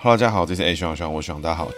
Hello，大家好，这是 A 徐朗徐朗，我徐朗，大家好。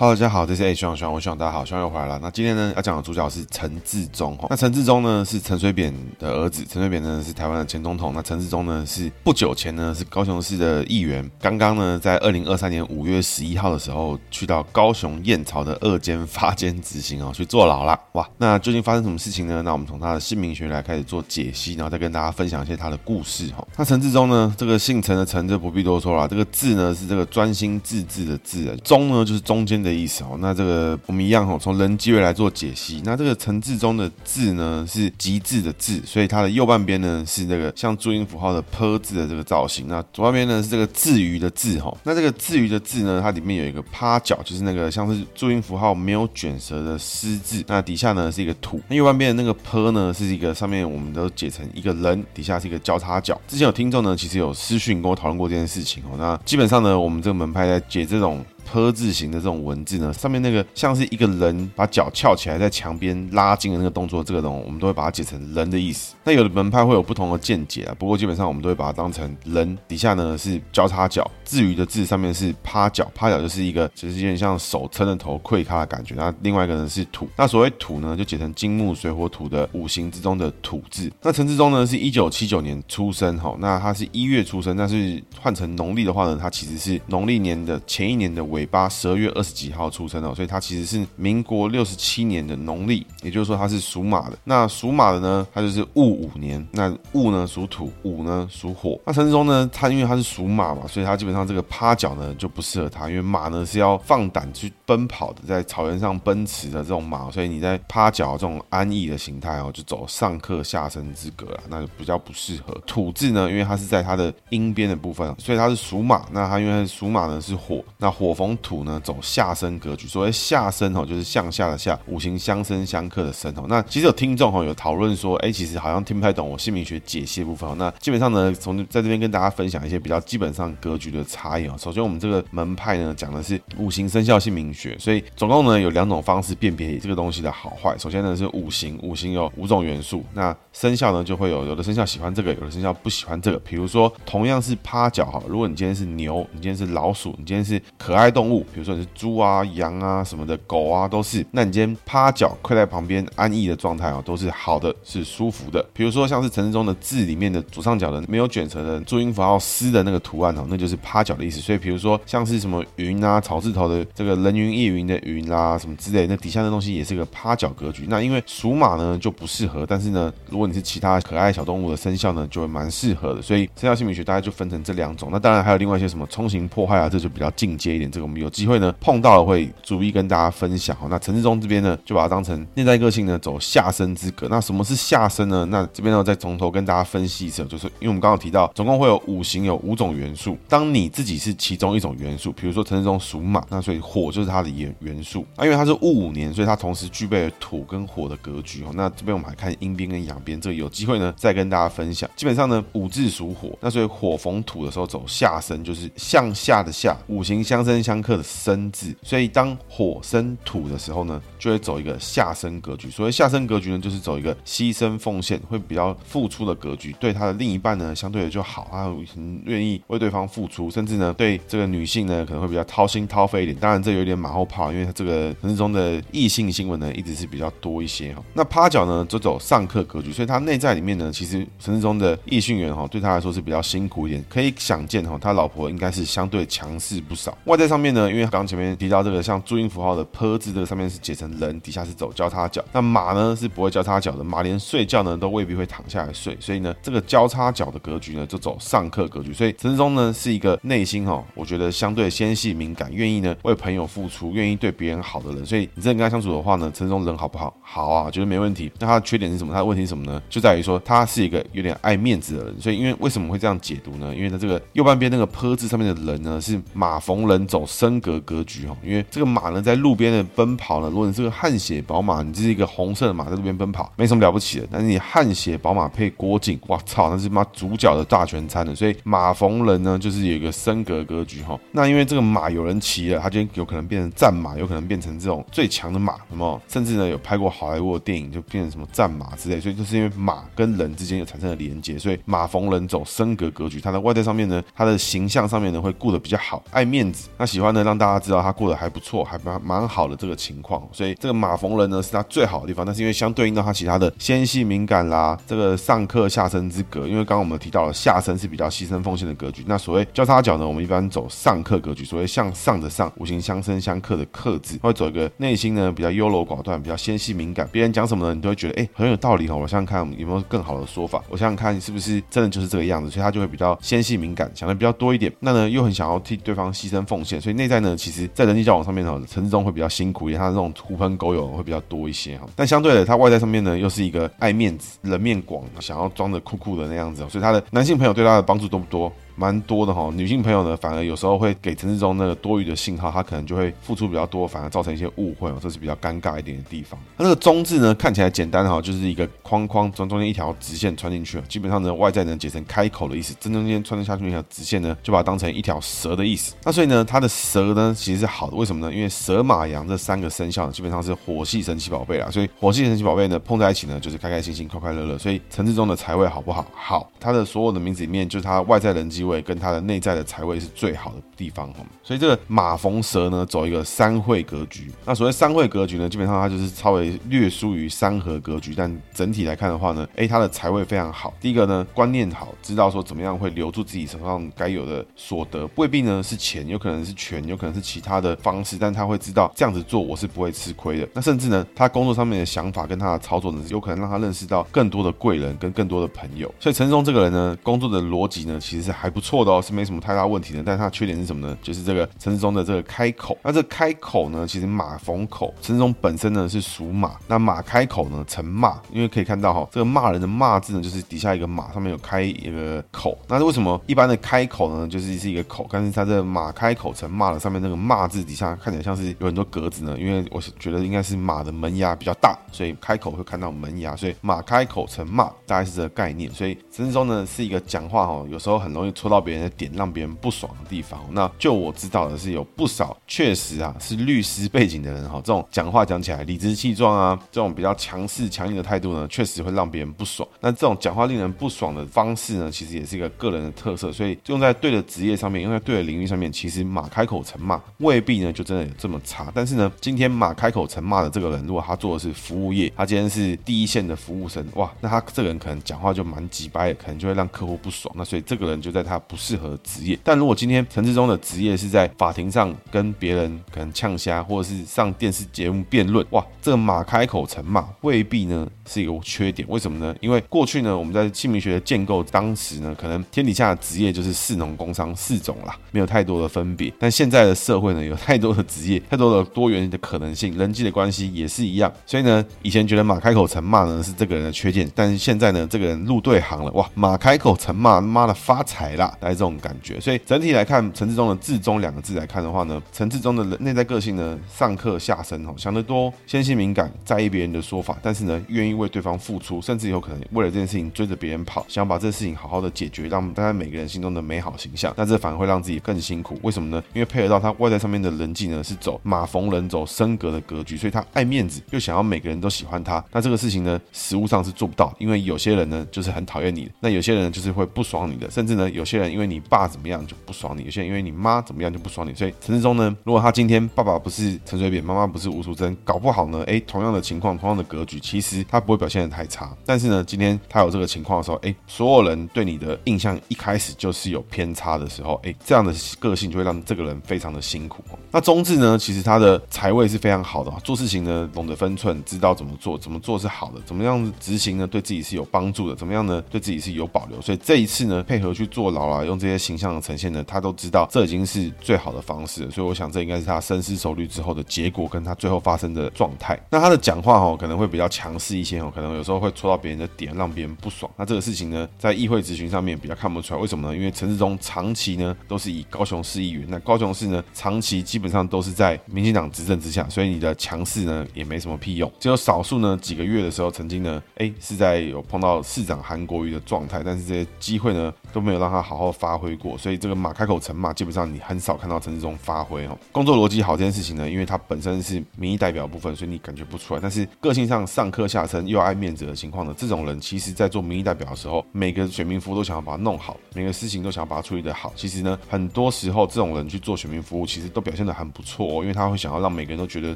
Hello，大家好，这是 A 徐朗徐朗，我希望，大家好，希望又回来了。那今天呢，要讲的主角是陈致中。那陈志忠呢是陈水扁的儿子，陈水扁呢是台湾的前总统。那陈志忠呢是不久前呢是高雄市的议员，刚刚呢在二零二三年五月十一号的时候去到高雄燕巢的二监发监执行哦，去坐牢了。哇，那究竟发生什么事情呢？那我们从他的姓名学来开始做解析，然后再跟大家分享一些他的故事哈。那陈志忠呢，这个姓陈的陈就不必多说了，这个致呢是这个专心致志的致，中呢就是中间的。的意思哦，那这个我们一样哦，从人机位来做解析。那这个陈致中的字呢是极致的字，所以它的右半边呢是这个像注音符号的坡字的这个造型。那左半边呢是这个至于的字哈。那这个至于的字呢，它里面有一个趴角，就是那个像是注音符号没有卷舌的失字。那底下呢是一个土。那右半边的那个坡呢是一个上面我们都解成一个人，底下是一个交叉角。之前有听众呢，其实有私讯跟我讨论过这件事情哦。那基本上呢，我们这个门派在解这种。坡字形的这种文字呢，上面那个像是一个人把脚翘起来在墙边拉筋的那个动作，这个东我们都会把它解成人的意思。那有的门派会有不同的见解啊，不过基本上我们都会把它当成人，底下呢是交叉脚，至于的字上面是趴脚，趴脚就是一个就是有点像手撑着头跪咖的感觉。那另外一个呢是土，那所谓土呢就解成金木水火土的五行之中的土字。那陈志忠呢是一九七九年出生哈，那他是一月出生，但是换成农历的话呢，他其实是农历年的前一年的尾。尾巴十二月二十几号出生的，所以他其实是民国六十七年的农历，也就是说他是属马的。那属马的呢，他就是戊午年。那戊呢属土，午呢属火。那陈致中呢，他因为他是属马嘛，所以他基本上这个趴脚呢就不适合他，因为马呢是要放胆去奔跑的，在草原上奔驰的这种马，所以你在趴脚这种安逸的形态哦，就走上克下生之格了，那就比较不适合。土字呢，因为它是在它的阴边的部分，所以它是属马。那它因为属马呢是火，那火逢。土呢走下生格局，所谓下生哦，就是向下的下，五行相生相克的生哦。那其实有听众哦有讨论说，哎，其实好像听不太懂我姓名学解析的部分哦。那基本上呢，从在这边跟大家分享一些比较基本上格局的差异哦。首先，我们这个门派呢讲的是五行生肖姓名学，所以总共呢有两种方式辨别这个东西的好坏。首先呢是五行，五行有五种元素，那生肖呢就会有有的生肖喜欢这个，有的生肖不喜欢这个。比如说同样是趴脚哈，如果你今天是牛，你今天是老鼠，你今天是可爱动物。比如说你是猪啊、羊啊什么的，狗啊都是。那你今天趴脚跪在旁边安逸的状态哦，都是好的，是舒服的。比如说像是城市中的字里面的左上角的没有卷舌的注音符号“丝”的那个图案哦，那就是趴脚的意思。所以比如说像是什么云啊、草字头的这个人云亦云的云啦、啊，什么之类，那底下的东西也是个趴脚格局。那因为属马呢就不适合，但是呢，如果你是其他可爱小动物的生肖呢，就会蛮适合的。所以生肖姓名学大概就分成这两种。那当然还有另外一些什么冲刑破坏啊，这就比较进阶一点。这个我们有机会。呢，碰到了会逐一跟大家分享。那陈致中这边呢，就把它当成内在个性呢，走下生之格。那什么是下生呢？那这边呢，再从头跟大家分析一次，就是因为我们刚刚提到，总共会有五行，有五种元素。当你自己是其中一种元素，比如说陈致中属马，那所以火就是它的元元素。那因为它是戊午年，所以它同时具备了土跟火的格局。哦那这边我们还看阴边跟阳边，这个有机会呢再跟大家分享。基本上呢，五字属火，那所以火逢土的时候走下生，就是向下的下，五行相生相克的。生字，所以当火生土的时候呢，就会走一个下身格局。所谓下身格局呢，就是走一个牺牲奉献，会比较付出的格局。对他的另一半呢，相对的就好，他很愿意为对方付出，甚至呢，对这个女性呢，可能会比较掏心掏肺一点。当然，这有点马后炮，因为他这个陈致中的异性新闻呢，一直是比较多一些哈。那趴脚呢，就走上克格局，所以他内在里面呢，其实陈致中的异性缘哈，对他来说是比较辛苦一点。可以想见哈，他老婆应该是相对强势不少。外在上面呢，因为刚前面提到这个像注音符号的坡字，这个上面是解成人，底下是走交叉脚。那马呢是不会交叉脚的，马连睡觉呢都未必会躺下来睡，所以呢这个交叉脚的格局呢就走上克格局。所以陈致中呢是一个内心哈，我觉得相对纤细敏感，愿意呢为朋友付出，愿意对别人好的人。所以你真的跟他相处的话呢，陈致中人好不好？好啊，觉得没问题。那他的缺点是什么？他的问题是什么呢？就在于说他是一个有点爱面子的人。所以因为为什么会这样解读呢？因为呢这个右半边那个坡字上面的人呢是马逢人走升格格局哈，因为这个马呢在路边的奔跑呢，如果你这个汗血宝马，你就是一个红色的马在路边奔跑，没什么了不起的。但是你汗血宝马配郭靖，哇操，那是妈主角的大全餐的。所以马逢人呢，就是有一个升格格局哈。那因为这个马有人骑了，他就有可能变成战马，有可能变成这种最强的马，什么甚至呢有拍过好莱坞的电影，就变成什么战马之类。所以就是因为马跟人之间有产生了连接，所以马逢人走升格格局。他的外在上面呢，他的形象上面呢会顾得比较好，爱面子，那喜欢呢让大家知道他过得还不错，还蛮蛮好的这个情况。所以这个马逢人呢是他最好的地方，但是因为相对应到他其他的纤细敏感啦，这个上克下生之格，因为刚刚我们提到了下生是比较牺牲奉献的格局，那所谓交叉角呢，我们一般走上克格局，所谓向上的上，五行相生相克的克字，会走一个内心呢比较优柔寡断，比较纤细敏感，别人讲什么呢，你都会觉得哎很有道理哦。我想想看有没有更好的说法，我想想看是不是真的就是这个样子，所以他就会比较纤细敏感，想的比较多一点。那呢又很想要替对方牺牲奉献，所以内在呢其实在人际交往上面呢，陈志忠会比较辛苦一点，他这种狐朋狗友会比较多一些哈。但相对的，他外在上面呢又是一个爱面子、人面广，想要装的酷酷的那样子，所以他的男性朋友对他的帮助多不多？蛮多的哈，女性朋友呢，反而有时候会给陈志忠那个多余的信号，他可能就会付出比较多，反而造成一些误会哦，这是比较尴尬一点的地方。那这个中字呢，看起来简单哈，就是一个框框，中中间一条直线穿进去，基本上呢，外在能解成开口的意思，正中间穿得下去一条直线呢，就把它当成一条蛇的意思。那所以呢，它的蛇呢其实是好的，为什么呢？因为蛇、马、羊这三个生肖呢，基本上是火系神奇宝贝啦，所以火系神奇宝贝呢碰在一起呢，就是开开心心、快快乐乐。所以陈志忠的财位好不好？好，他的所有的名字里面，就是他外在人际位跟他的内在。的财位是最好的地方哈，所以这个马逢蛇呢，走一个三会格局。那所谓三会格局呢，基本上它就是稍微略输于三合格局，但整体来看的话呢，诶，他的财位非常好。第一个呢，观念好，知道说怎么样会留住自己手上该有的所得，未必呢是钱，有可能是权，有可能是其他的方式，但他会知道这样子做我是不会吃亏的。那甚至呢，他工作上面的想法跟他的操作呢，有可能让他认识到更多的贵人跟更多的朋友。所以陈松这个人呢，工作的逻辑呢，其实是还不错的哦，是没什么。太大问题的，但是它缺点是什么呢？就是这个陈志忠的这个开口。那这个开口呢，其实马逢口，陈志忠本身呢是属马，那马开口呢成骂，因为可以看到哈，这个骂人的骂字呢，就是底下一个马，上面有开一个口。那为什么一般的开口呢，就是是一个口，但是它这个马开口成骂的上面那个骂字底下看起来像是有很多格子呢？因为我是觉得应该是马的门牙比较大，所以开口会看到门牙，所以马开口成骂，大概是这个概念。所以陈志忠呢是一个讲话哈，有时候很容易出到别人的点，让别人不爽的地方，那就我知道的是有不少确实啊是律师背景的人哈，这种讲话讲起来理直气壮啊，这种比较强势强硬的态度呢，确实会让别人不爽。那这种讲话令人不爽的方式呢，其实也是一个个人的特色，所以用在对的职业上面，用在对的领域上面，其实马开口成骂未必呢就真的有这么差。但是呢，今天马开口成骂的这个人，如果他做的是服务业，他今天是第一线的服务生，哇，那他这个人可能讲话就蛮机掰的，可能就会让客户不爽。那所以这个人就在他不适合职业，但如果今天陈志忠的职业是在法庭上跟别人可能呛虾，或者是上电视节目辩论，哇，这个马开口成骂未必呢是一个缺点。为什么呢？因为过去呢，我们在姓名学的建构当时呢，可能天底下的职业就是士农工商四种啦，没有太多的分别。但现在的社会呢，有太多的职业，太多的多元的可能性，人际的关系也是一样。所以呢，以前觉得马开口成骂呢是这个人的缺点，但是现在呢，这个人入对行了，哇，马开口成骂，妈的发财啦，大概这种感觉。所以整体来看，陈志忠的“志忠”两个字来看的话呢，陈志忠的内在个性呢，上课下身哦，想得多，纤细敏感，在意别人的说法，但是呢，愿意为对方付出，甚至有可能为了这件事情追着别人跑，想把这事情好好的解决，让大家每个人心中的美好形象。那这反而会让自己更辛苦，为什么呢？因为配合到他外在上面的人际呢，是走马逢人走升格的格局，所以他爱面子，又想要每个人都喜欢他。那这个事情呢，实物上是做不到，因为有些人呢，就是很讨厌你，那有些人就是会不爽你的，甚至呢，有有些人因为你爸怎么样就不爽你，有些人因为你妈怎么样就不爽你，所以陈世忠呢，如果他今天爸爸不是陈水扁，妈妈不是吴淑珍，搞不好呢，哎，同样的情况，同样的格局，其实他不会表现的太差。但是呢，今天他有这个情况的时候，哎，所有人对你的印象一开始就是有偏差的时候，哎，这样的个性就会让这个人非常的辛苦。那中志呢，其实他的财位是非常好的，做事情呢懂得分寸，知道怎么做，怎么做是好的，怎么样执行呢，对自己是有帮助的，怎么样呢，对自己是有保留。所以这一次呢，配合去坐牢啦，用这些形象的呈现呢，他都知道这已经是最好的方式了。所以我想这应该是他深思熟虑之后的结果，跟他最后发生的状态。那他的讲话哦，可能会比较强势一些哦，可能有时候会戳到别人的点，让别人不爽。那这个事情呢，在议会质询上面比较看不出来，为什么呢？因为陈志忠长期呢都是以高雄市议员，那高雄市呢长期基基本上都是在民进党执政之下，所以你的强势呢也没什么屁用。只有少数呢几个月的时候，曾经呢，哎，是在有碰到市长韩国瑜的状态，但是这些机会呢都没有让他好好发挥过。所以这个马开口成马，基本上你很少看到陈时中发挥哦。工作逻辑好这件事情呢，因为他本身是民意代表部分，所以你感觉不出来。但是个性上上课下身又爱面子的情况呢，这种人其实在做民意代表的时候，每个选民服务都想要把它弄好，每个事情都想要把它处理得好。其实呢，很多时候这种人去做选民服务，其实都表现的很不错哦，因为他会想要让每个人都觉得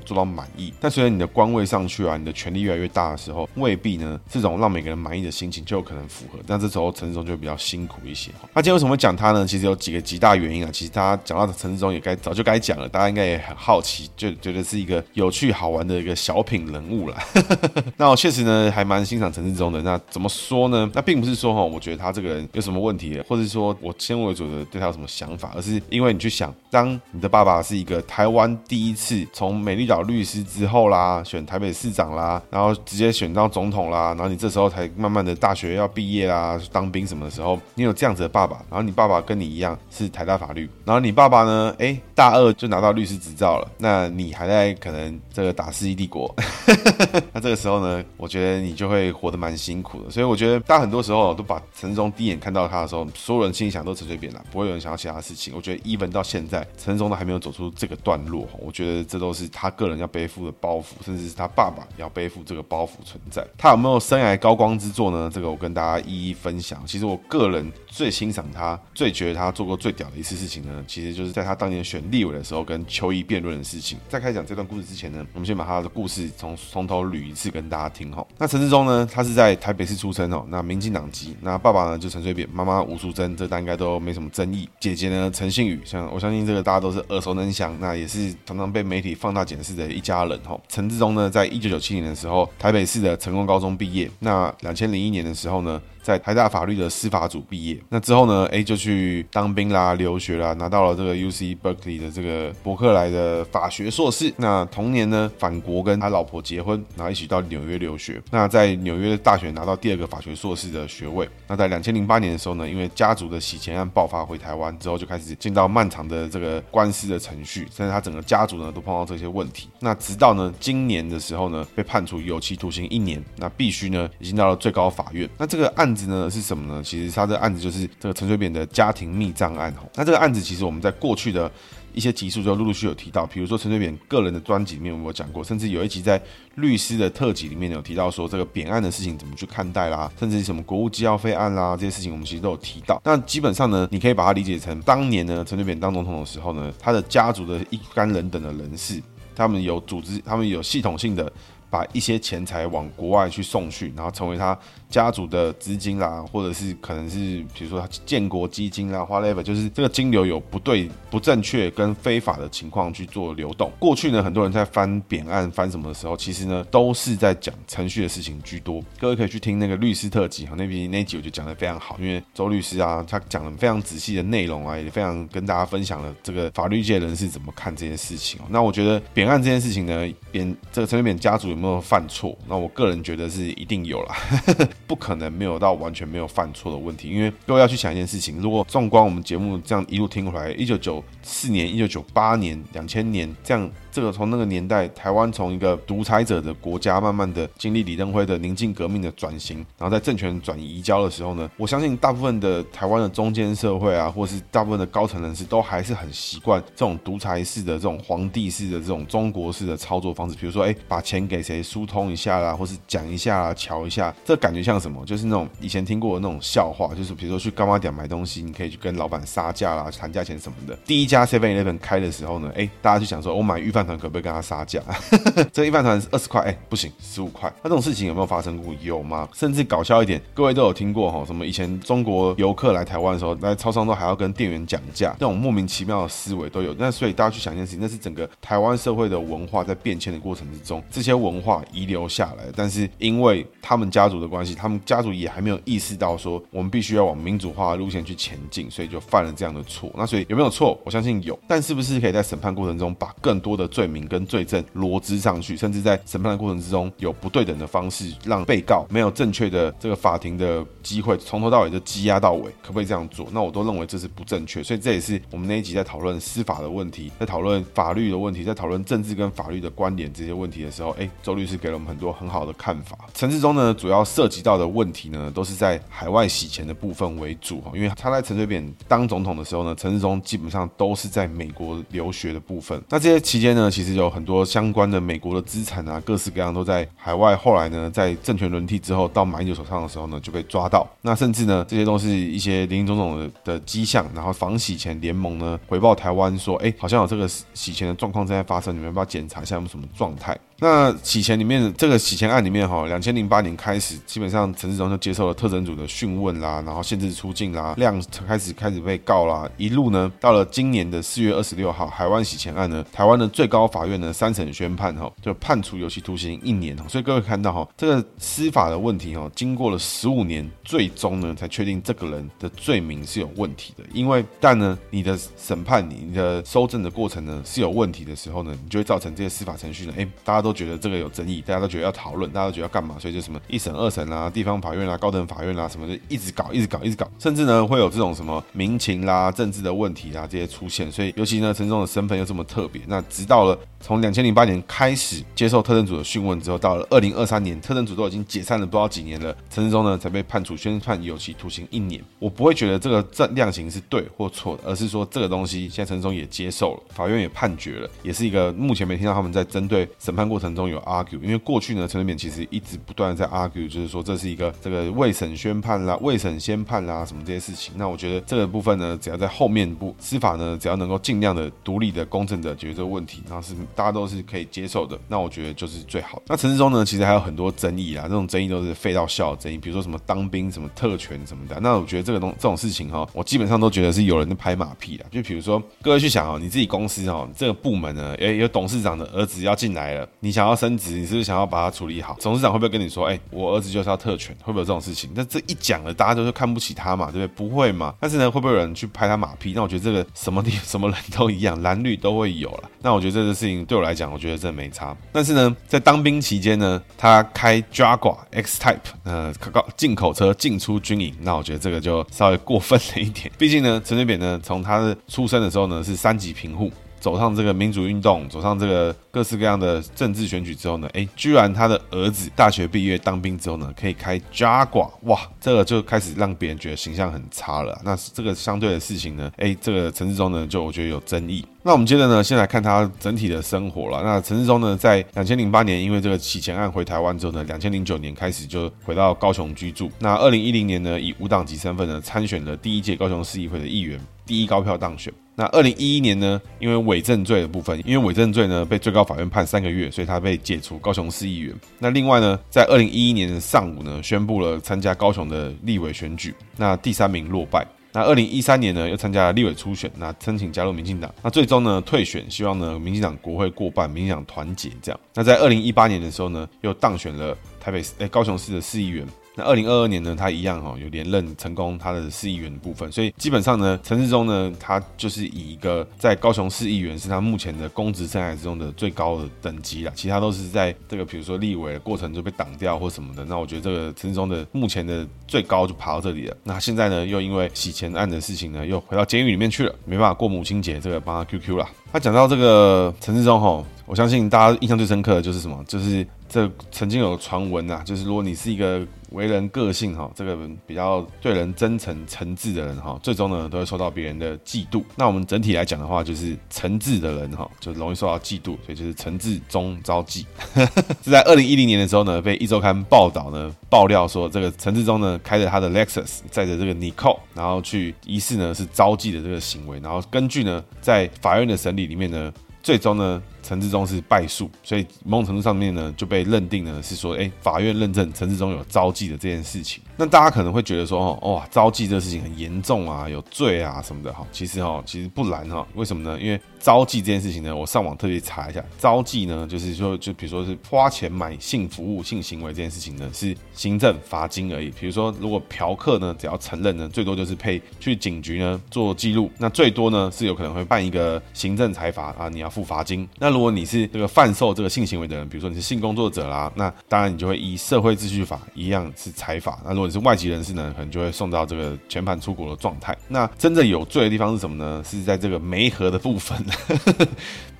做到满意。但随着你的官位上去啊，你的权力越来越大的时候，未必呢这种让每个人满意的心情就有可能符合。那这时候陈时中就会比较辛苦一些。那今天为什么讲他呢？其实有几个极大原因啊。其实大家讲到陈时中也该早就该讲了，大家应该也很好奇，就觉得是一个有趣好玩的一个小品人物了。那我确实呢还蛮欣赏陈时中的。那怎么说呢？那并不是说哈，我觉得他这个人有什么问题，或者说我先为主的对他有什么想法，而是因为你去想，当你的爸爸是一个台湾第一次从美丽岛律师之后啦，选台北市长啦，然后直接选到总统啦，然后你这时候才慢慢的大学要毕业啦，当兵什么的时候，你有这样子的爸爸，然后你爸爸跟你一样是台大法律，然后你爸爸呢，哎，大二就拿到律师执照了，那你还在可能这个打世纪帝国，那这个时候呢，我觉得你就会活得蛮辛苦的，所以我觉得大家很多时候都把陈时中第一眼看到他的时候，所有人心里想都陈水扁了，不会有人想到其他事情。我觉得 even 到现在，陈时中都还没有走出这个段落，我觉得这都是他个人要背负的包袱，甚至是他爸爸要背负这个包袱存在。他有没有生涯高光之作呢？这个我跟大家一一分享。其实我个人最欣赏他、最觉得他做过最屌的一次事情呢，其实就是在他当年选立委的时候跟邱毅辩论的事情。在开讲这段故事之前呢，我们先把他的故事从从头捋一次跟大家听哈。那陈志忠呢，他是在台北市出生哦，那民进党籍，那爸爸呢就陈水扁，妈妈吴淑珍，这大家应该都没什么争议。姐姐呢陈信宇，像我相信这个大家都是耳熟能详，那也是常常被媒体放大检视的一家人哈。陈志忠呢，在一九九七年的时候，台北市的成功高中毕业，那两千零一年的时候呢，在台大法律的司法组毕业，那之后呢，A 就去当兵啦、留学啦，拿到了这个 UC Berkeley 的这个伯克莱的法学硕士。那同年呢，返国跟他老婆结婚，然后一起到纽约留学。那在纽约大学拿到第二个法学硕士的学位。那在两千零八年的时候呢，因为家族的洗钱案爆发，回台湾之后就开始进到漫长的这个官司的程序，甚至他整个家族呢都碰到这些问题。那直到呢今年的时候呢，被判处有期徒刑一年，那必须呢已经到了最高法院。那这个案。案子呢是什么呢？其实他这个案子就是这个陈水扁的家庭密账案哦。那这个案子其实我们在过去的一些集数就陆陆续有提到，比如说陈水扁个人的专辑里面我有讲过，甚至有一集在律师的特辑里面有提到说这个扁案的事情怎么去看待啦，甚至是什么国务机要费案啦这些事情我们其实都有提到。那基本上呢，你可以把它理解成当年呢陈水扁当总统的时候呢，他的家族的一干人等的人士，他们有组织，他们有系统性的把一些钱财往国外去送去，然后成为他。家族的资金啦，或者是可能是比如说他建国基金啦，whatever，就是这个金流有不对、不正确跟非法的情况去做流动。过去呢，很多人在翻扁案、翻什么的时候，其实呢都是在讲程序的事情居多。各位可以去听那个律师特辑哈，那边那集我就讲得非常好，因为周律师啊，他讲了非常仔细的内容啊，也非常跟大家分享了这个法律界人士怎么看这件事情哦。那我觉得扁案这件事情呢，扁这个陈水扁家族有没有犯错？那我个人觉得是一定有啦。不可能没有到完全没有犯错的问题，因为各位要去想一件事情，如果纵观我们节目这样一路听过来，一九九四年、一九九八年、两千年这样。这个从那个年代，台湾从一个独裁者的国家，慢慢的经历李登辉的宁静革命的转型，然后在政权转移移交的时候呢，我相信大部分的台湾的中间社会啊，或是大部分的高层人士，都还是很习惯这种独裁式的、这种皇帝式的、这种中国式的操作方式。比如说，哎，把钱给谁疏通一下啦，或是讲一下啦，瞧一下，这感觉像什么？就是那种以前听过的那种笑话，就是比如说去柑仔店买东西，你可以去跟老板杀价啦，谈价钱什么的。第一家 Seven Eleven 开的时候呢，哎，大家就想说，我买预饭。团可不可以跟他杀价？这个一饭团是二十块，哎，不行，十五块。那这种事情有没有发生过？有吗？甚至搞笑一点，各位都有听过哈？什么以前中国游客来台湾的时候，来超商都还要跟店员讲价，这种莫名其妙的思维都有。那所以大家去想一件事情，那是整个台湾社会的文化在变迁的过程之中，这些文化遗留下来。但是因为他们家族的关系，他们家族也还没有意识到说我们必须要往民主化的路线去前进，所以就犯了这样的错。那所以有没有错？我相信有。但是不是可以在审判过程中把更多的罪名跟罪证罗织上去，甚至在审判的过程之中有不对等的方式，让被告没有正确的这个法庭的机会，从头到尾就积压到尾，可不可以这样做？那我都认为这是不正确。所以这也是我们那一集在讨论司法的问题，在讨论法律的问题，在讨论政治跟法律的关联这些问题的时候，哎，周律师给了我们很多很好的看法。陈志忠呢，主要涉及到的问题呢，都是在海外洗钱的部分为主哈，因为他在陈水扁当总统的时候呢，陈志忠基本上都都是在美国留学的部分。那这些期间呢，其实有很多相关的美国的资产啊，各式各样都在海外。后来呢，在政权轮替之后，到马英九手上的时候呢，就被抓到。那甚至呢，这些都是一些林林总总的的迹象。然后防洗钱联盟呢，回报台湾说，哎，好像有这个洗钱的状况正在发生，你们要不要检查一下有没有什么状态？那洗钱里面，这个洗钱案里面哈，两千零八年开始，基本上陈致中就接受了特侦组的讯问啦，然后限制出境啦，量开始开始被告啦，一路呢，到了今年的四月二十六号，海湾洗钱案呢，台湾的最高法院呢三审宣判哈，就判处有期徒刑一年哈，所以各位看到哈，这个司法的问题哈，经过了十五年，最终呢才确定这个人的罪名是有问题的，因为但呢，你的审判你你的搜证的过程呢是有问题的时候呢，你就会造成这些司法程序呢，哎，大家都。觉得这个有争议，大家都觉得要讨论，大家都觉得要干嘛，所以就什么一审、二审啦、地方法院啦、高等法院啦，什么的，一直搞、一直搞、一直搞，甚至呢会有这种什么民情啦、政治的问题啦这些出现。所以尤其呢，陈致中的身份又这么特别，那直到了从两千零八年开始接受特侦组的讯问之后，到了二零二三年，特侦组都已经解散了不知道几年了，陈致中呢才被判处宣判有期徒刑一年。我不会觉得这个这量刑是对或错的，而是说这个东西现在陈致中也接受了，法院也判决了，也是一个目前没听到他们在针对审判过程程中有 argue。因为过去呢，陈水扁其实一直不断在 argue，就是说这是一个这个未审宣判啦、未审先判啦什么这些事情。那我觉得这个部分呢，只要在后面部司法呢，只要能够尽量的独立的、公正的解决这个问题，然后是大家都是可以接受的，那我觉得就是最好。那陈致中呢，其实还有很多争议啊，这种争议都是废到笑的争议，比如说什么当兵、什么特权什么的。那我觉得这个东这种事情哈，我基本上都觉得是有人在拍马屁啦。就比如说各位去想哦，你自己公司哦，这个部门呢，诶，有董事长的儿子要进来了，你你想要升职，你是不是想要把它处理好？董事长会不会跟你说，哎、我儿子就是要特权？会不会有这种事情？那这一讲了，大家都是看不起他嘛，对不对？不会嘛？但是呢，会不会有人去拍他马屁？那我觉得这个什么地什么人都一样，蓝绿 都会有了。那我觉得这个事情对我来讲，我觉得真的没差。但是呢，在当兵期间呢，他开 Jaguar X Type，呃，进口车进出军营，那我觉得这个就稍微过分了一点。毕竟呢，陈水扁呢，从他的出生的时候呢，是三级贫户。走上这个民主运动，走上这个各式各样的政治选举之后呢，哎，居然他的儿子大学毕业当兵之后呢，可以开 Jaguar，哇，这个就开始让别人觉得形象很差了。那这个相对的事情呢，哎，这个陈致中呢，就我觉得有争议。那我们接着呢，先来看他整体的生活了。那陈致中呢，在两千零八年因为这个洗钱案回台湾之后呢，两千零九年开始就回到高雄居住。那二零一零年呢，以无党籍身份呢参选了第一届高雄市议会的议员，第一高票当选。那二零一一年呢，因为伪证罪的部分，因为伪证罪呢被最高法院判三个月，所以他被解除高雄市议员。那另外呢，在二零一一年的上午呢，宣布了参加高雄的立委选举，那第三名落败。那二零一三年呢，又参加了立委初选，那申请加入民进党，那最终呢退选，希望呢民进党国会过半，民进党团结这样。那在二零一八年的时候呢，又当选了台北市诶高雄市的市议员。那二零二二年呢，他一样哈有连任成功他的市议员的部分，所以基本上呢，陈致中呢，他就是以一个在高雄市议员是他目前的公职生涯之中的最高的等级了，其他都是在这个比如说立委的过程就被挡掉或什么的。那我觉得这个陈致中的目前的最高就爬到这里了。那现在呢，又因为洗钱案的事情呢，又回到监狱里面去了，没办法过母亲节，这个帮他 QQ 了。他讲到这个陈致中哈，我相信大家印象最深刻的就是什么？就是这曾经有传闻呐，就是如果你是一个为人个性哈，这个比较对人真诚诚挚的人哈，最终呢都会受到别人的嫉妒。那我们整体来讲的话，就是诚挚的人哈，就容易受到嫉妒，所以就是诚挚中招妓。是在二零一零年的时候呢，被壹周刊报道呢爆料说，这个陈致中呢开着他的 Lexus，载着这个 Nicole，然后去疑似呢是招妓的这个行为。然后根据呢在法院的审理里面呢。最终呢，陈志忠是败诉，所以某种程度上面呢就被认定呢是说，哎，法院认证陈志忠有招妓的这件事情。那大家可能会觉得说，哦，哇，招妓这个事情很严重啊，有罪啊什么的哈。其实哈，其实不然哈。为什么呢？因为招妓这件事情呢，我上网特别查一下，招妓呢就是说，就比如说是花钱买性服务、性行为这件事情呢，是行政罚金而已。比如说，如果嫖客呢只要承认呢，最多就是配去警局呢做记录，那最多呢是有可能会办一个行政裁罚啊，你要付罚金。那如果你是这个贩售这个性行为的人，比如说你是性工作者啦，那当然你就会依社会秩序法一样是裁罚。那如果你是外籍人士呢，可能就会送到这个全盘出国的状态。那真正有罪的地方是什么呢？是在这个媒合的部分。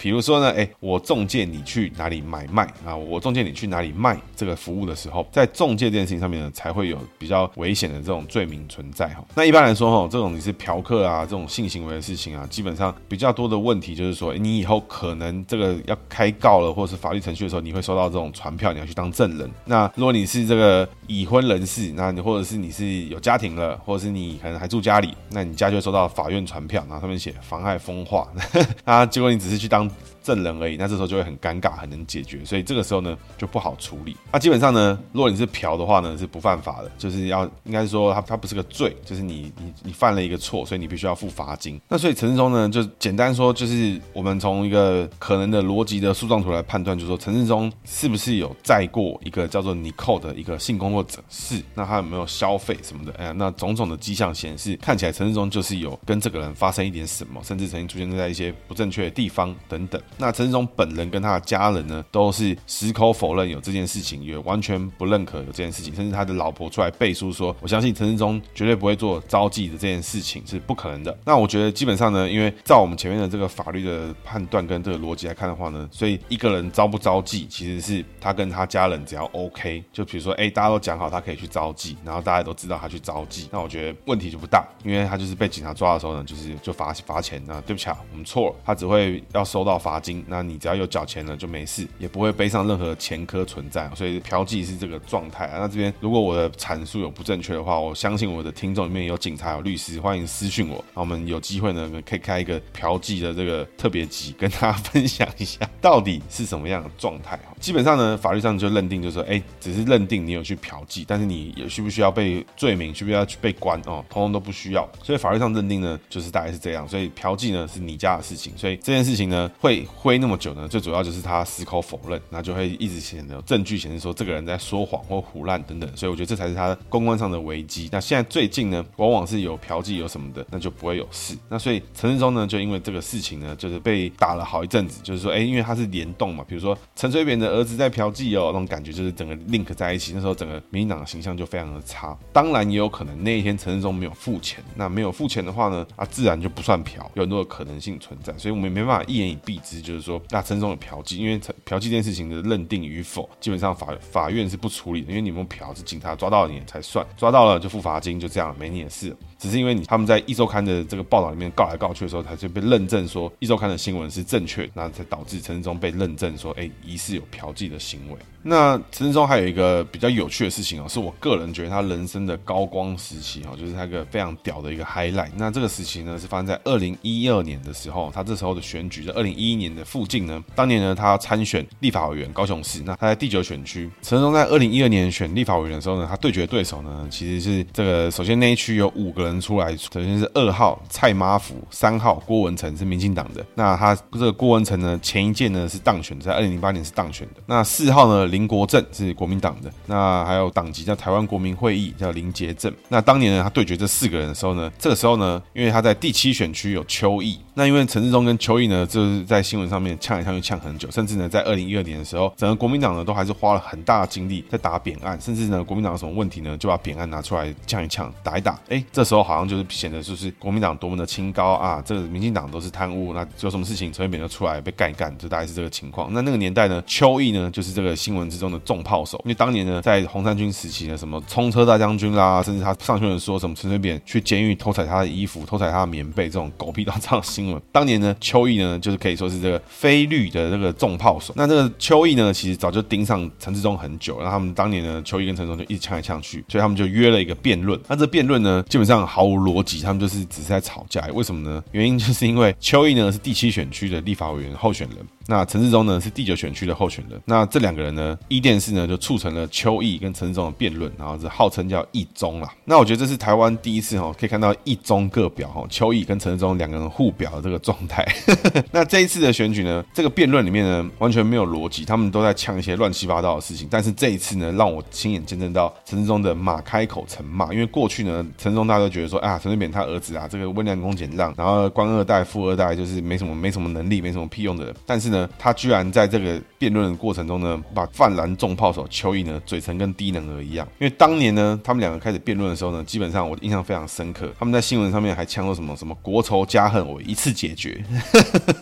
比如说呢，哎，我中介你去哪里买卖啊？我中介你去哪里卖这个服务的时候，在中介这件事情上面呢，才会有比较危险的这种罪名存在哈。那一般来说哈，这种你是嫖客啊，这种性行为的事情啊，基本上比较多的问题就是说，你以后可能这个要开告了，或者是法律程序的时候，你会收到这种传票，你要去当证人。那如果你是这个已婚人士，那你或者是你是有家庭了，或者是你可能还住家里，那你家就会收到法院传票，然后上面写妨害风化 啊，结果你只是去当。on. 证人而已，那这时候就会很尴尬，很难解决，所以这个时候呢就不好处理。那基本上呢，如果你是嫖的话呢，是不犯法的，就是要应该说他他不是个罪，就是你你你犯了一个错，所以你必须要付罚金。那所以陈世忠呢，就简单说，就是我们从一个可能的逻辑的树状图来判断，就是说陈世忠是不是有载过一个叫做 Nicole 的一个性工作者？是。那他有没有消费什么的？哎呀，那种种的迹象显示，看起来陈世忠就是有跟这个人发生一点什么，甚至曾经出现在一些不正确的地方等等。那陈世忠本人跟他的家人呢，都是矢口否认有这件事情，也完全不认可有这件事情，甚至他的老婆出来背书说：“我相信陈世忠绝对不会做招妓的这件事情，是不可能的。”那我觉得基本上呢，因为照我们前面的这个法律的判断跟这个逻辑来看的话呢，所以一个人招不招妓，其实是他跟他家人只要 OK，就比如说，哎，大家都讲好他可以去招妓，然后大家都知道他去招妓，那我觉得问题就不大，因为他就是被警察抓的时候呢，就是就罚罚钱，那对不起啊，我们错了，他只会要收到罚金，那。你只要有缴钱了就没事，也不会背上任何前科存在，所以嫖妓是这个状态啊。那这边如果我的阐述有不正确的话，我相信我的听众里面有警察、有律师，欢迎私讯我。那我们有机会呢，可以开一个嫖妓的这个特别集，跟大家 分享一下到底是什么样的状态。基本上呢，法律上就认定就是说，哎，只是认定你有去嫖妓，但是你也需不需要被罪名，需不需要去被关哦，通通都不需要。所以法律上认定呢，就是大概是这样。所以嫖妓呢是你家的事情，所以这件事情呢会挥那么久呢，最主要就是他矢口否认，那就会一直显得证据显示说这个人在说谎或胡乱等等，所以我觉得这才是他公关上的危机。那现在最近呢，往往是有嫖妓有什么的，那就不会有事。那所以陈世忠呢，就因为这个事情呢，就是被打了好一阵子，就是说，哎，因为他是联动嘛，比如说陈水扁的儿子在嫖妓哦，那种感觉就是整个 link 在一起，那时候整个民进党的形象就非常的差。当然也有可能那一天陈世忠没有付钱，那没有付钱的话呢，啊，自然就不算嫖，有很多的可能性存在，所以我们也没办法一言以蔽之，就是说那陈。这种嫖妓，因为嫖妓这件事情的认定与否，基本上法法院是不处理的，因为你们嫖是警察抓到你才算，抓到了就付罚金，就这样没你的事。只是因为你他们在一周刊的这个报道里面告来告去的时候，才就被认证说一周刊的新闻是正确，那才导致陈致中被认证说，哎，疑似有嫖妓的行为。那陈致中还有一个比较有趣的事情哦，是我个人觉得他人生的高光时期哦，就是他一个非常屌的一个 highlight。那这个时期呢，是发生在二零一二年的时候，他这时候的选举在二零一一年的附近呢，当年呢他参选立法委员高雄市，那他在第九选区。陈致中在二零一二年选立法委员的时候呢，他对决对手呢，其实是这个首先那一区有五个人。出来，首先是二号蔡妈福，三号郭文成是民进党的。那他这个郭文成呢，前一届呢是当选，在二零零八年是当选的。那四号呢，林国正是国民党的。那还有党籍叫台湾国民会议，叫林杰正。那当年呢，他对决这四个人的时候呢，这个时候呢，因为他在第七选区有邱毅。那因为陈志忠跟邱毅呢，就是在新闻上面呛来呛去呛很久，甚至呢，在二零一二年的时候，整个国民党呢都还是花了很大的精力在打扁案，甚至呢，国民党有什么问题呢，就把扁案拿出来呛一呛，打一打。哎，这时候好像就是显得就是国民党多么的清高啊，这个民进党都是贪污，那有什么事情陈水扁就出来被干一干，就大概是这个情况。那那个年代呢，邱毅呢就是这个新闻之中的重炮手，因为当年呢，在红三军时期呢，什么冲车大将军啦，甚至他上新闻说什么陈水扁去监狱偷采他的衣服、偷采他的棉被这种狗屁倒灶的新闻，当年呢。邱毅呢，就是可以说是这个飞绿的这个重炮手。那这个邱毅呢，其实早就盯上陈志忠很久。然后他们当年呢，邱毅跟陈志忠就一直呛来呛去，所以他们就约了一个辩论。那这辩论呢，基本上毫无逻辑，他们就是只是在吵架。为什么呢？原因就是因为邱毅呢是第七选区的立法委员候选人。那陈致中呢是第九选区的候选人。那这两个人呢，一电视呢就促成了邱毅跟陈致中的辩论，然后是号称叫一中啦。那我觉得这是台湾第一次哈，可以看到一中各表哈，邱毅跟陈致中两个人互表的这个状态。那这一次的选举呢，这个辩论里面呢完全没有逻辑，他们都在呛一些乱七八糟的事情。但是这一次呢，让我亲眼见证到陈致中的马开口成骂，因为过去呢，陈致中大家都觉得说啊，陈水扁他儿子啊，这个温良恭俭让，然后官二代、富二代，就是没什么没什么能力、没什么屁用的。但是呢，他居然在这个辩论的过程中呢，把泛蓝重炮手邱毅呢嘴唇跟低能儿一样。因为当年呢，他们两个开始辩论的时候呢，基本上我印象非常深刻，他们在新闻上面还呛说什么什么国仇家恨，我一次解决。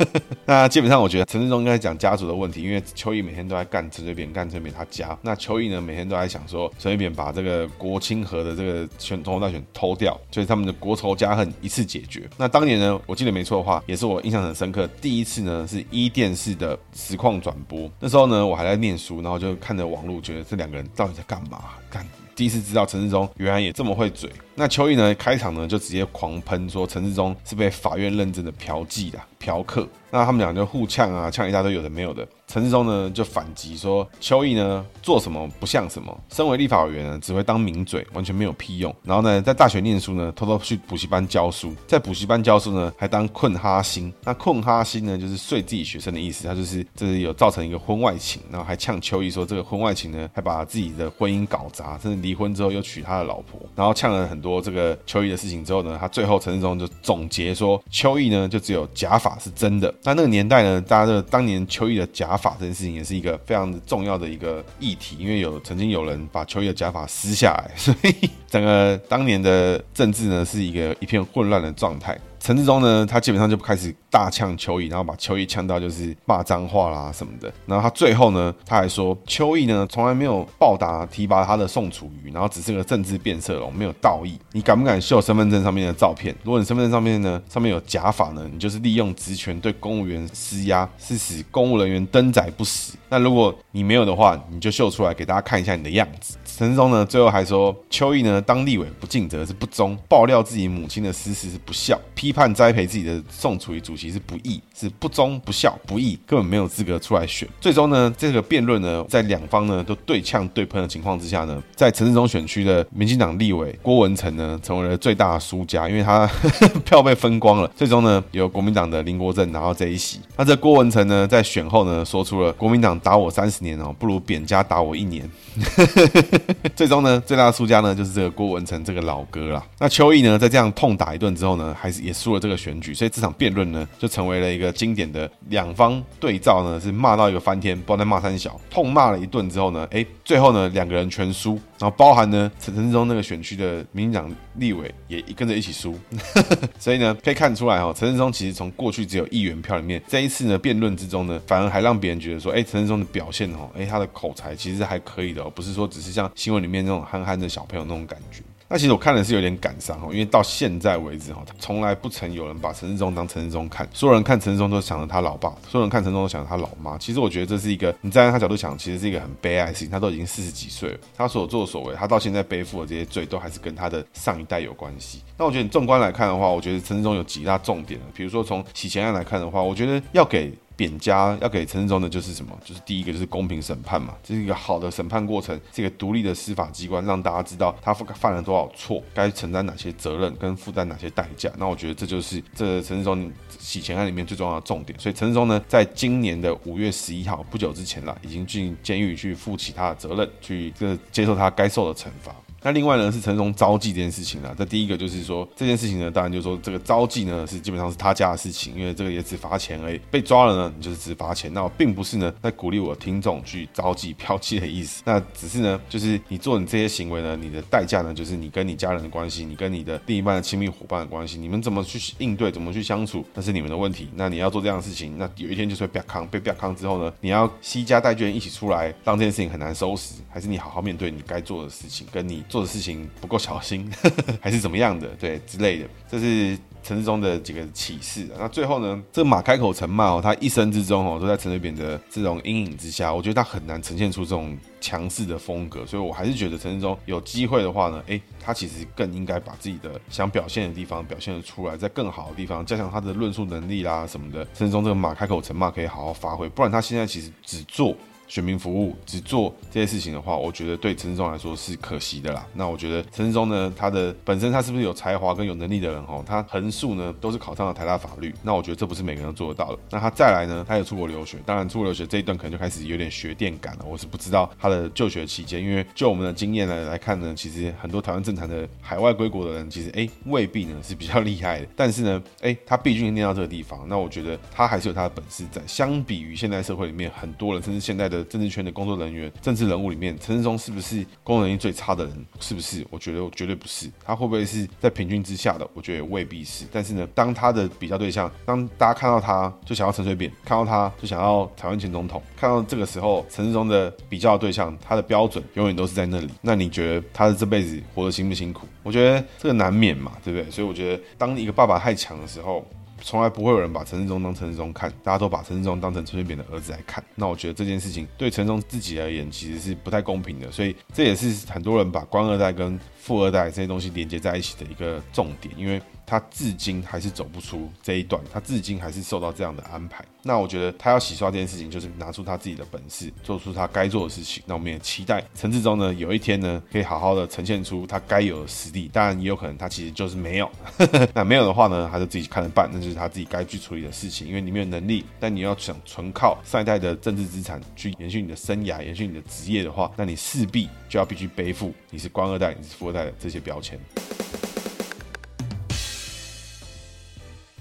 那基本上我觉得陈志忠应该讲家族的问题，因为邱毅每天都在干陈水扁，干陈水扁他家。那邱毅呢，每天都在想说陈水扁把这个国清河的这个选总统大选偷掉，所以他们的国仇家恨一次解决。那当年呢，我记得没错的话，也是我印象很深刻，第一次呢是伊甸是的实况转播，那时候呢我还在念书，然后就看着网络，觉得这两个人到底在干嘛？干，第一次知道陈世忠原来也这么会嘴。那邱毅呢开场呢就直接狂喷说陈世忠是被法院认证的嫖妓的嫖客。那他们俩就互呛啊，呛一大堆有的没有的。陈致中呢就反击说邱毅呢做什么不像什么，身为立法委员呢只会当名嘴，完全没有屁用。然后呢在大学念书呢偷偷去补习班教书，在补习班教书呢还当困哈星。那困哈星呢就是睡自己学生的意思，他就是就是有造成一个婚外情，然后还呛邱毅说这个婚外情呢还把自己的婚姻搞砸，甚至离婚之后又娶他的老婆，然后呛了很多这个邱毅的事情之后呢，他最后陈致中就总结说邱毅呢就只有假法是真的。那那个年代呢，大家的当年秋意的假法这件事情也是一个非常重要的一个议题，因为有曾经有人把秋意的假法撕下来，所以整个当年的政治呢是一个一片混乱的状态。陈志忠呢，他基本上就开始大呛邱毅，然后把邱毅呛到就是骂脏话啦什么的。然后他最后呢，他还说邱毅呢从来没有报答提拔他的宋楚瑜，然后只是个政治变色龙，没有道义。你敢不敢秀身份证上面的照片？如果你身份证上面呢上面有假法呢，你就是利用职权对公务员施压，是使公务人员登载不死。那如果你没有的话，你就秀出来给大家看一下你的样子。陈致中呢最后还说邱毅呢当立委不尽责是不忠，爆料自己母亲的私事是不孝，批判栽培自己的宋楚瑜主席是不义，是不忠不孝不义，根本没有资格出来选。最终呢，这个辩论呢，在两方呢都对呛对喷的情况之下呢，在陈致中选区的民进党立委郭文成呢，成为了最大的输家，因为他票被分光了。最终呢，由国民党的林国正拿到这一席。那这郭文成呢，在选后呢，说出了国民党打我三十年哦，不如扁家打我一年。最终呢，最大的输家呢，就是这个郭文成这个老哥啦。那邱毅呢，在这样痛打一顿之后呢，还是也输了这个选举，所以这场辩论呢，就成为了一个经典的两方对照呢，是骂到一个翻天，不知道在骂三小，痛骂了一顿之后呢，哎，最后呢，两个人全输，然后包含呢陈陈志忠那个选区的民进党立委也跟着一起输，所以呢，可以看出来哦，陈志忠其实从过去只有议员票里面，这一次呢辩论之中呢，反而还让别人觉得说，哎，陈志忠的表现哦，哎，他的口才其实还可以的哦，不是说只是像新闻里面那种憨憨的小朋友那种感觉。那其实我看的是有点感伤哦，因为到现在为止哈，从来不曾有人把陈世忠当陈世忠看，所有人看陈世忠都想着他老爸，所有人看陈世忠都想着他老妈。其实我觉得这是一个，你站在他角度想，其实是一个很悲哀的事情。他都已经四十几岁了，他所作所为，他到现在背负的这些罪，都还是跟他的上一代有关系。那我觉得你纵观来看的话，我觉得陈世忠有几大重点，比如说从洗钱案来看的话，我觉得要给。贬家要给陈世忠的就是什么？就是第一个就是公平审判嘛，这是一个好的审判过程，这个独立的司法机关让大家知道他犯了多少错，该承担哪些责任跟负担哪些代价。那我觉得这就是这陈世忠洗钱案里面最重要的重点。所以陈世忠呢，在今年的五月十一号不久之前啦，已经进监狱去负起他的责任，去这接受他该受的惩罚。那另外呢，是陈松招妓这件事情啊。这第一个就是说，这件事情呢，当然就是说这个招妓呢是基本上是他家的事情，因为这个也只罚钱而已。被抓了呢，你就是只罚钱。那我并不是呢在鼓励我听众去招妓嫖妓的意思。那只是呢，就是你做你这些行为呢，你的代价呢，就是你跟你家人的关系，你跟你的另一半的亲密伙伴的关系，你们怎么去应对，怎么去相处，那是你们的问题。那你要做这样的事情，那有一天就是会被康，被被康之后呢，你要西家带眷一起出来，让这件事情很难收拾，还是你好好面对你该做的事情，跟你做的事情不够小心，还是怎么样的？对，之类的，这是陈世忠的几个启示。那最后呢，这个马开口陈骂哦，他一生之中哦都在陈水扁的这种阴影之下，我觉得他很难呈现出这种强势的风格。所以我还是觉得陈世忠有机会的话呢，诶，他其实更应该把自己的想表现的地方表现得出来，在更好的地方加强他的论述能力啦什么的。陈世忠这个马开口陈骂可以好好发挥，不然他现在其实只做。选民服务只做这些事情的话，我觉得对陈时中来说是可惜的啦。那我觉得陈时中呢，他的本身他是不是有才华跟有能力的人哦？他横竖呢都是考上了台大法律，那我觉得这不是每个人都做得到的。那他再来呢，他有出国留学，当然出国留学这一段可能就开始有点学电感了。我是不知道他的就学期间，因为就我们的经验来来看呢，其实很多台湾政坛的海外归国的人，其实哎未必呢是比较厉害的。但是呢，哎他毕竟念到这个地方，那我觉得他还是有他的本事在。相比于现在社会里面很多人，甚至现在的政治圈的工作人员、政治人物里面，陈世忠是不是工作能力最差的人？是不是？我觉得我绝对不是。他会不会是在平均之下的？我觉得也未必是。但是呢，当他的比较对象，当大家看到他就想要陈水扁，看到他就想要台湾前总统，看到这个时候陈世忠的比较对象，他的标准永远都是在那里。那你觉得他的这辈子活得辛不辛苦？我觉得这个难免嘛，对不对？所以我觉得，当一个爸爸太强的时候。从来不会有人把陈世忠当陈世忠看，大家都把陈世忠当成陈水扁的儿子来看。那我觉得这件事情对陈忠自己而言其实是不太公平的，所以这也是很多人把官二代跟富二代这些东西连接在一起的一个重点，因为。他至今还是走不出这一段，他至今还是受到这样的安排。那我觉得他要洗刷这件事情，就是拿出他自己的本事，做出他该做的事情。那我们也期待陈志忠呢，有一天呢，可以好好的呈现出他该有的实力。当然，也有 可能他其实就是没有。那没有的话呢，他就自己看着办，那就是他自己该去处理的事情。因为你没有能力，但你要想纯靠上一代的政治资产去延续你的生涯、延续你的职业的话，那你势必就要必须背负你是官二代、你是富二代的这些标签。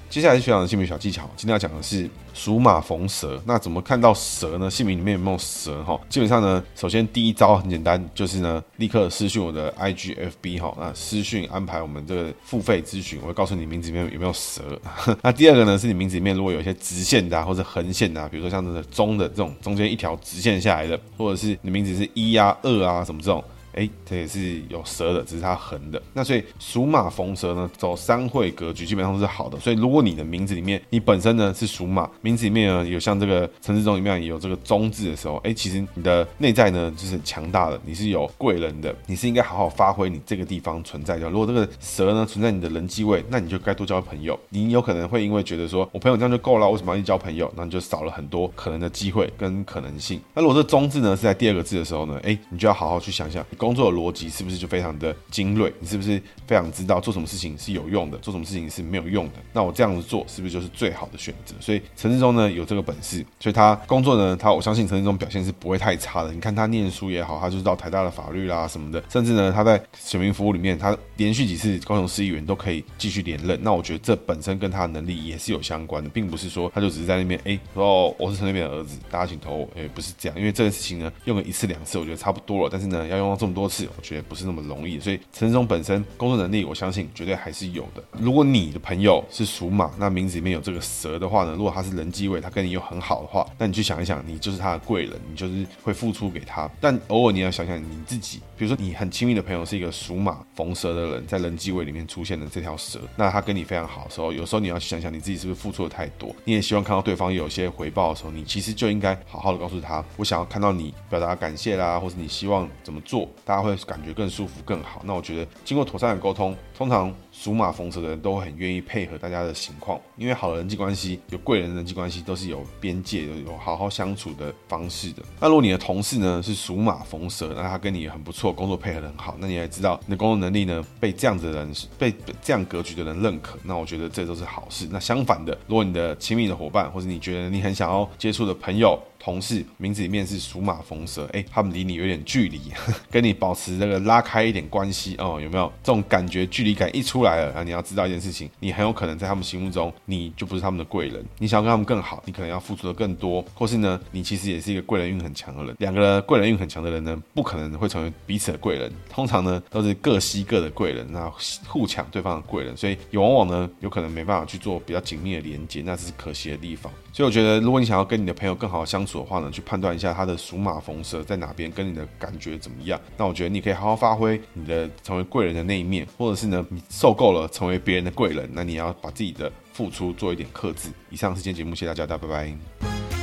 接下来是学长的姓名小技巧，今天要讲的是属马逢蛇。那怎么看到蛇呢？姓名里面有没有蛇？哈，基本上呢，首先第一招很简单，就是呢，立刻私讯我的 IGFB 哈，那私讯安排我们这个付费咨询，我会告诉你名字里面有没有蛇。那第二个呢，是你名字里面如果有一些直线的啊，或者横线的啊，比如说像这个中的这种中间一条直线下来的，或者是你名字是一啊、二啊什么这种。哎，这也是有蛇的，只是它横的。那所以属马逢蛇呢，走三会格局基本上都是好的。所以如果你的名字里面，你本身呢是属马，名字里面呢有像这个陈志忠里面也有这个忠字的时候，哎，其实你的内在呢就是很强大的，你是有贵人的，你是应该好好发挥你这个地方存在的。如果这个蛇呢存在你的人际位，那你就该多交朋友。你有可能会因为觉得说我朋友这样就够了，为什么要去交朋友？那你就少了很多可能的机会跟可能性。那如果这个忠字呢是在第二个字的时候呢，哎，你就要好好去想想工作的逻辑是。不是就非常的精锐？你是不是非常知道做什么事情是有用的，做什么事情是没有用的？那我这样子做是不是就是最好的选择？所以陈志忠呢有这个本事，所以他工作呢，他我相信陈志忠表现是不会太差的。你看他念书也好，他就是到台大的法律啦什么的，甚至呢他在选民服务里面，他连续几次高雄市议员都可以继续连任。那我觉得这本身跟他的能力也是有相关的，并不是说他就只是在那边哎说我是陈那边的儿子，大家请投我，哎不是这样，因为这个事情呢用了一次两次，我觉得差不多了。但是呢要用到这多次，我觉得。不是那么容易，所以陈时中本身工作能力，我相信绝对还是有的。如果你的朋友是属马，那名字里面有这个蛇的话呢，如果他是人机位，他跟你又很好的话，那你去想一想，你就是他的贵人，你就是会付出给他。但偶尔你要想想你自己，比如说你很亲密的朋友是一个属马逢蛇的人，在人机位里面出现的这条蛇，那他跟你非常好的时候，有时候你要想想你自己是不是付出的太多，你也希望看到对方有些回报的时候，你其实就应该好好的告诉他，我想要看到你表达感谢啦，或是你希望怎么做，大家会感觉更舒服更好。那我觉得经过妥善的沟通，通常属马逢蛇的人都很愿意配合大家的情况，因为好的人际关系、有贵人的人际关系都是有边界有、有好好相处的方式的。那如果你的同事呢是属马逢蛇，那他跟你也很不错，工作配合很好，那你也知道你的工作能力呢被这样子的人、被这样格局的人认可，那我觉得这都是好事。那相反的，如果你的亲密的伙伴，或者你觉得你很想要接触的朋友，同事名字里面是属马逢蛇，哎，他们离你有点距离，跟你保持这个拉开一点关系哦，有没有这种感觉？距离感一出来了，你要知道一件事情，你很有可能在他们心目中，你就不是他们的贵人。你想要跟他们更好，你可能要付出的更多，或是呢，你其实也是一个贵人运很强的人。两个贵人运很强的人呢，不可能会成为彼此的贵人，通常呢都是各吸各的贵人，那互抢对方的贵人，所以也往往呢有可能没办法去做比较紧密的连接，那是可惜的地方。所以我觉得，如果你想要跟你的朋友更好相处的话呢，去判断一下他的属马逢蛇在哪边，跟你的感觉怎么样。那我觉得你可以好好发挥你的成为贵人的那一面，或者是呢，你受够了成为别人的贵人，那你要把自己的付出做一点克制。以上是今天节目，谢谢大家，大家拜拜。